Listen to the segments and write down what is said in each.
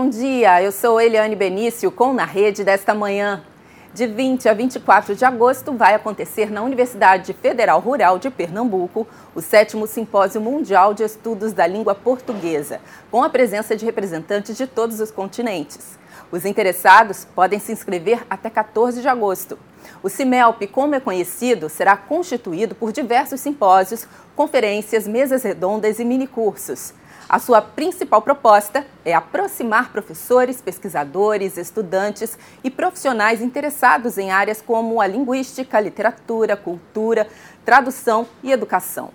dia, eu sou Eliane Benício com Na Rede desta manhã. De 20 a 24 de agosto vai acontecer na Universidade Federal Rural de Pernambuco o sétimo Simpósio Mundial de Estudos da Língua Portuguesa, com a presença de representantes de todos os continentes. Os interessados podem se inscrever até 14 de agosto. O CIMELP, como é conhecido, será constituído por diversos simpósios, conferências, mesas redondas e minicursos. A sua principal proposta é aproximar professores, pesquisadores, estudantes e profissionais interessados em áreas como a linguística, literatura, cultura, tradução e educação.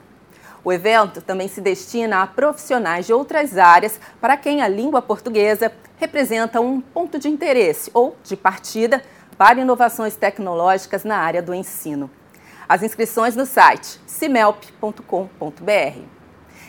O evento também se destina a profissionais de outras áreas para quem a língua portuguesa representa um ponto de interesse ou de partida para inovações tecnológicas na área do ensino. As inscrições no site cimelp.com.br.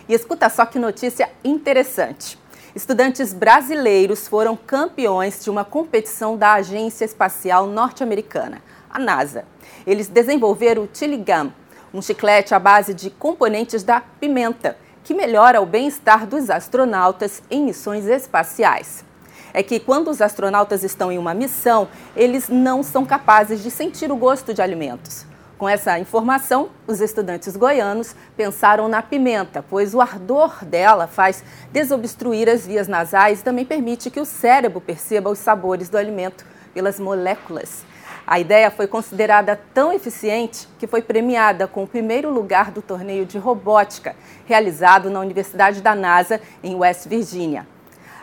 E escuta só que notícia interessante. Estudantes brasileiros foram campeões de uma competição da Agência Espacial Norte-Americana, a NASA. Eles desenvolveram o Chili Gum, um chiclete à base de componentes da pimenta, que melhora o bem-estar dos astronautas em missões espaciais. É que quando os astronautas estão em uma missão, eles não são capazes de sentir o gosto de alimentos. Com essa informação, os estudantes goianos pensaram na pimenta, pois o ardor dela faz desobstruir as vias nasais e também permite que o cérebro perceba os sabores do alimento pelas moléculas. A ideia foi considerada tão eficiente que foi premiada com o primeiro lugar do torneio de robótica, realizado na Universidade da NASA, em West Virginia.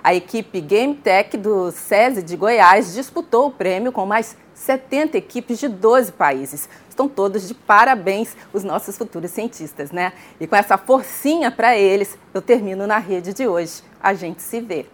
A equipe Game Tech do SESI de Goiás disputou o prêmio com mais 70 equipes de 12 países. Estão todos de parabéns os nossos futuros cientistas, né? E com essa forcinha para eles, eu termino na rede de hoje. A gente se vê.